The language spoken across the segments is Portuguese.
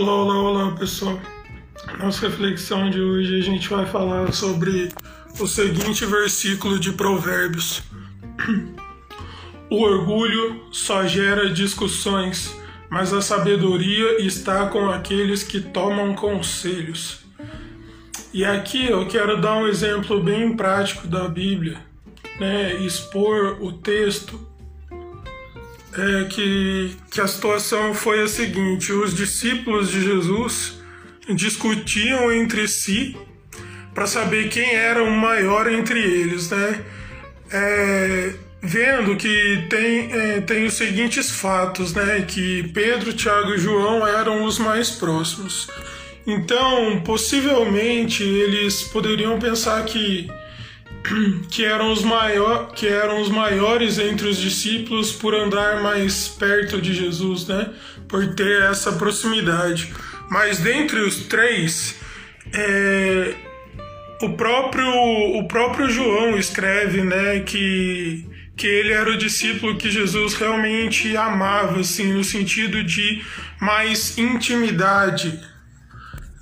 Olá, olá, olá pessoal. Nossa reflexão de hoje a gente vai falar sobre o seguinte versículo de Provérbios: O orgulho só gera discussões, mas a sabedoria está com aqueles que tomam conselhos. E aqui eu quero dar um exemplo bem prático da Bíblia, né? expor o texto é que, que a situação foi a seguinte: os discípulos de Jesus discutiam entre si para saber quem era o maior entre eles, né? É, vendo que tem, é, tem os seguintes fatos, né? Que Pedro, Tiago e João eram os mais próximos. Então, possivelmente, eles poderiam pensar que que eram os maior, que eram os maiores entre os discípulos por andar mais perto de Jesus, né? Por ter essa proximidade. Mas dentre os três, é, o próprio o próprio João escreve, né, que que ele era o discípulo que Jesus realmente amava, assim, no sentido de mais intimidade,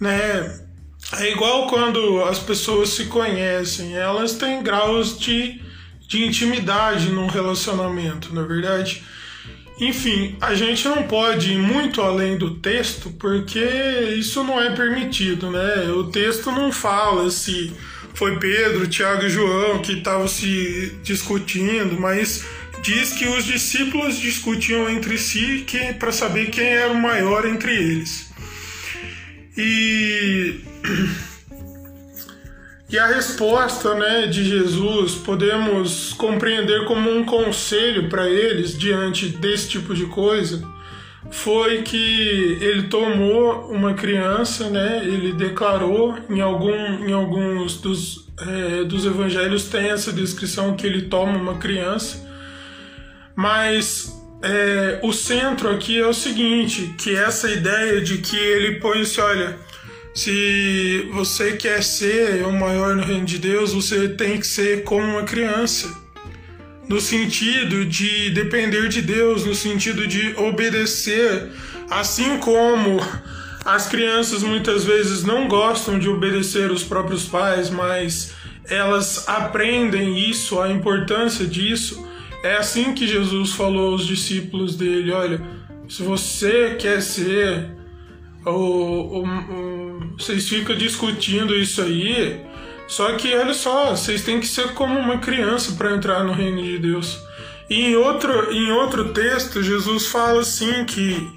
né? É igual quando as pessoas se conhecem, elas têm graus de, de intimidade num relacionamento, na é verdade. Enfim, a gente não pode ir muito além do texto porque isso não é permitido, né? O texto não fala se foi Pedro, Tiago e João que estavam se discutindo, mas diz que os discípulos discutiam entre si para saber quem era o maior entre eles. E e a resposta né, de Jesus podemos compreender como um conselho para eles diante desse tipo de coisa foi que ele tomou uma criança, né, ele declarou em, algum, em alguns dos, é, dos evangelhos tem essa descrição que ele toma uma criança, mas é, o centro aqui é o seguinte, que essa ideia de que ele põe-se, olha, se você quer ser o maior no reino de Deus, você tem que ser como uma criança. No sentido de depender de Deus, no sentido de obedecer, assim como as crianças muitas vezes não gostam de obedecer os próprios pais, mas elas aprendem isso, a importância disso. É assim que Jesus falou aos discípulos dele: olha, se você quer ser o, o, o vocês ficam discutindo isso aí. Só que olha só, vocês têm que ser como uma criança para entrar no reino de Deus. E em outro, em outro texto, Jesus fala assim que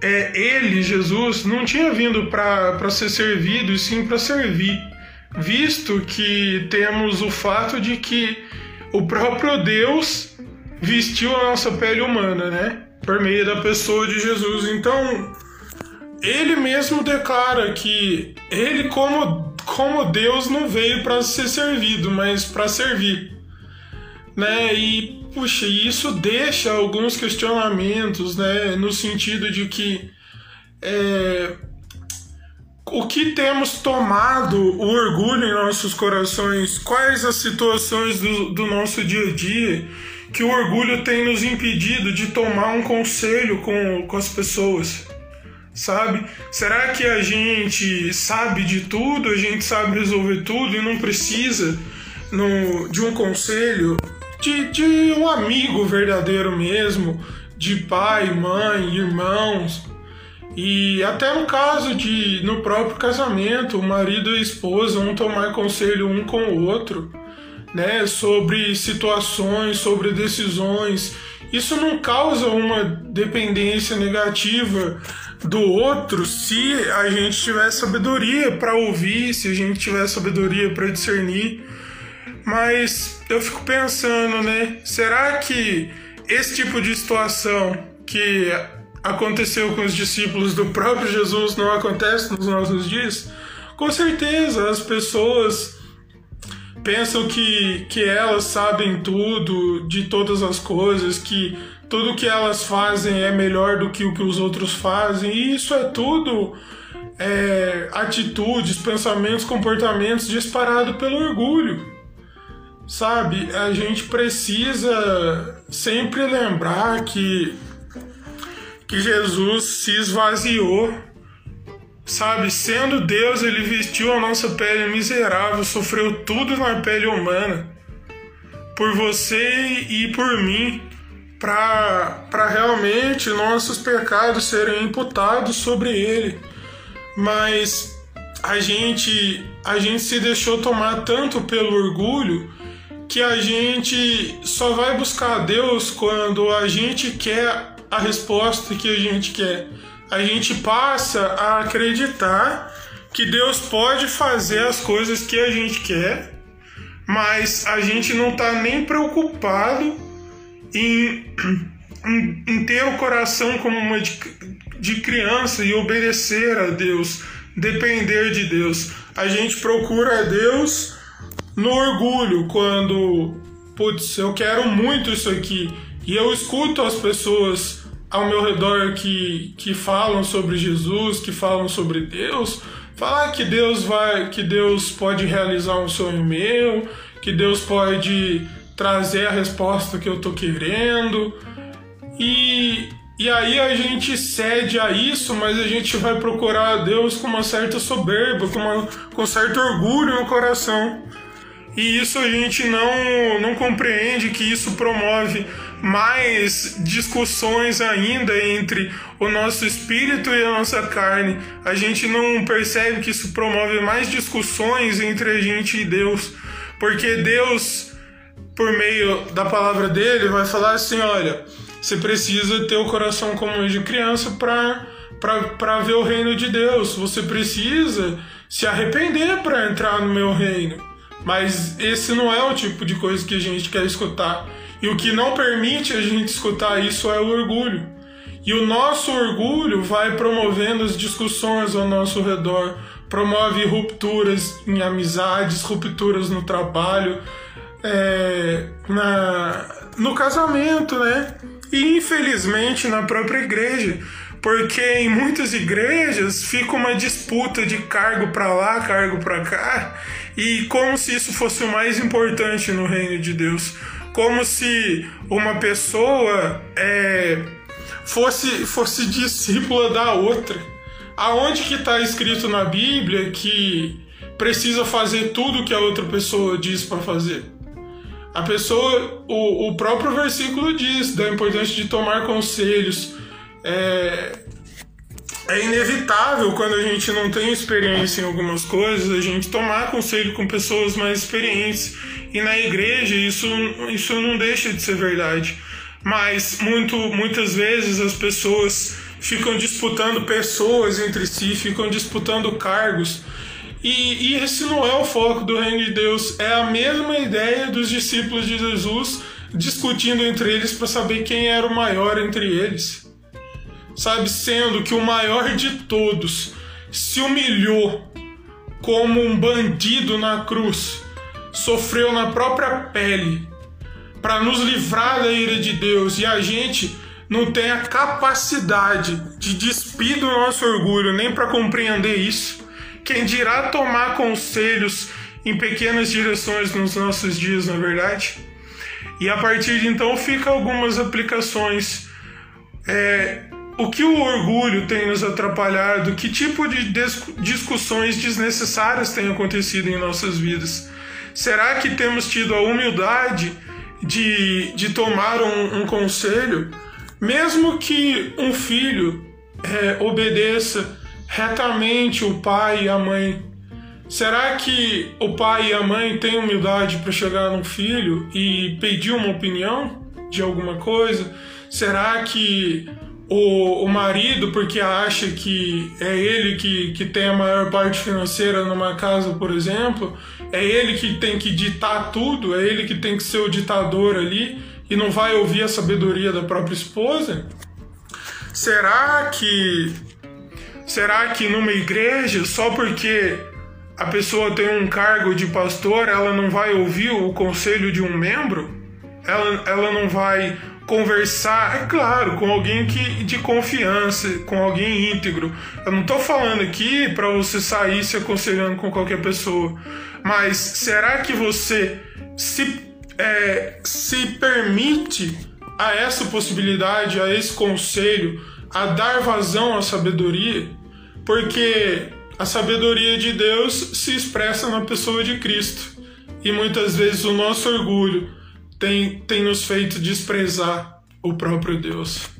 é, ele, Jesus, não tinha vindo para ser servido, e sim para servir. Visto que temos o fato de que o próprio Deus vestiu a nossa pele humana, né? Por meio da pessoa de Jesus. Então, ele mesmo declara que ele, como, como Deus, não veio para ser servido, mas para servir. Né? E, puxa, isso deixa alguns questionamentos, né? No sentido de que é, o que temos tomado o orgulho em nossos corações, quais as situações do, do nosso dia a dia que o orgulho tem nos impedido de tomar um conselho com, com as pessoas sabe? Será que a gente sabe de tudo, a gente sabe resolver tudo e não precisa no, de um conselho, de, de um amigo verdadeiro mesmo, de pai, mãe, irmãos? E até no caso de no próprio casamento, o marido e a esposa um tomar conselho um com o outro, né, sobre situações, sobre decisões. Isso não causa uma dependência negativa do outro se a gente tiver sabedoria para ouvir, se a gente tiver sabedoria para discernir. Mas eu fico pensando, né? Será que esse tipo de situação que aconteceu com os discípulos do próprio Jesus não acontece nos nossos dias? Com certeza, as pessoas pensam que, que elas sabem tudo de todas as coisas, que tudo que elas fazem é melhor do que o que os outros fazem, e isso é tudo é, atitudes, pensamentos, comportamentos disparados pelo orgulho. Sabe, a gente precisa sempre lembrar que, que Jesus se esvaziou. Sabe, sendo Deus, ele vestiu a nossa pele miserável, sofreu tudo na pele humana. Por você e por mim, para realmente nossos pecados serem imputados sobre ele. Mas a gente a gente se deixou tomar tanto pelo orgulho que a gente só vai buscar a Deus quando a gente quer a resposta que a gente quer. A gente passa a acreditar que Deus pode fazer as coisas que a gente quer, mas a gente não está nem preocupado em, em, em, ter o coração como uma de, de criança e obedecer a Deus, depender de Deus. A gente procura a Deus no orgulho, quando, putz, eu quero muito isso aqui, e eu escuto as pessoas ao meu redor que, que falam sobre Jesus, que falam sobre Deus, falar que Deus vai, que Deus pode realizar um sonho meu, que Deus pode trazer a resposta que eu tô querendo. E, e aí a gente cede a isso, mas a gente vai procurar a Deus com uma certa soberba, com, uma, com certo orgulho no coração. E isso a gente não, não compreende que isso promove mais discussões ainda entre o nosso espírito e a nossa carne. A gente não percebe que isso promove mais discussões entre a gente e Deus, porque Deus, por meio da palavra dele, vai falar assim: olha, você precisa ter o coração como de criança para ver o reino de Deus, você precisa se arrepender para entrar no meu reino. Mas esse não é o tipo de coisa que a gente quer escutar. E o que não permite a gente escutar isso é o orgulho. E o nosso orgulho vai promovendo as discussões ao nosso redor, promove rupturas em amizades, rupturas no trabalho, é, na, no casamento, né? E infelizmente na própria igreja, porque em muitas igrejas fica uma disputa de cargo para lá, cargo para cá, e como se isso fosse o mais importante no reino de Deus, como se uma pessoa é, fosse fosse discípula da outra. Aonde que está escrito na Bíblia que precisa fazer tudo que a outra pessoa diz para fazer? A pessoa, o, o próprio versículo diz da importância de tomar conselhos. É, é inevitável quando a gente não tem experiência em algumas coisas, a gente tomar conselho com pessoas mais experientes. E na igreja isso, isso não deixa de ser verdade. Mas muito, muitas vezes as pessoas ficam disputando pessoas entre si, ficam disputando cargos. E, e esse não é o foco do reino de Deus. É a mesma ideia dos discípulos de Jesus discutindo entre eles para saber quem era o maior entre eles sabe? Sendo que o maior de todos se humilhou como um bandido na cruz, sofreu na própria pele para nos livrar da ira de Deus e a gente não tem a capacidade de despir do nosso orgulho nem para compreender isso. Quem dirá tomar conselhos em pequenas direções nos nossos dias, na é verdade? E a partir de então fica algumas aplicações. É, o que o orgulho tem nos atrapalhado? Que tipo de discussões desnecessárias têm acontecido em nossas vidas? Será que temos tido a humildade de, de tomar um, um conselho? Mesmo que um filho é, obedeça retamente o pai e a mãe, será que o pai e a mãe têm humildade para chegar num filho e pedir uma opinião de alguma coisa? Será que o, o marido porque acha que é ele que, que tem a maior parte financeira numa casa, por exemplo, é ele que tem que ditar tudo, é ele que tem que ser o ditador ali e não vai ouvir a sabedoria da própria esposa? Será que será que numa igreja só porque a pessoa tem um cargo de pastor, ela não vai ouvir o conselho de um membro? Ela, ela não vai conversar, é claro, com alguém que de confiança, com alguém íntegro. Eu não estou falando aqui para você sair se aconselhando com qualquer pessoa, mas será que você se, é, se permite a essa possibilidade, a esse conselho, a dar vazão à sabedoria? porque a sabedoria de Deus se expressa na pessoa de Cristo. E muitas vezes o nosso orgulho tem, tem nos feito desprezar o próprio Deus.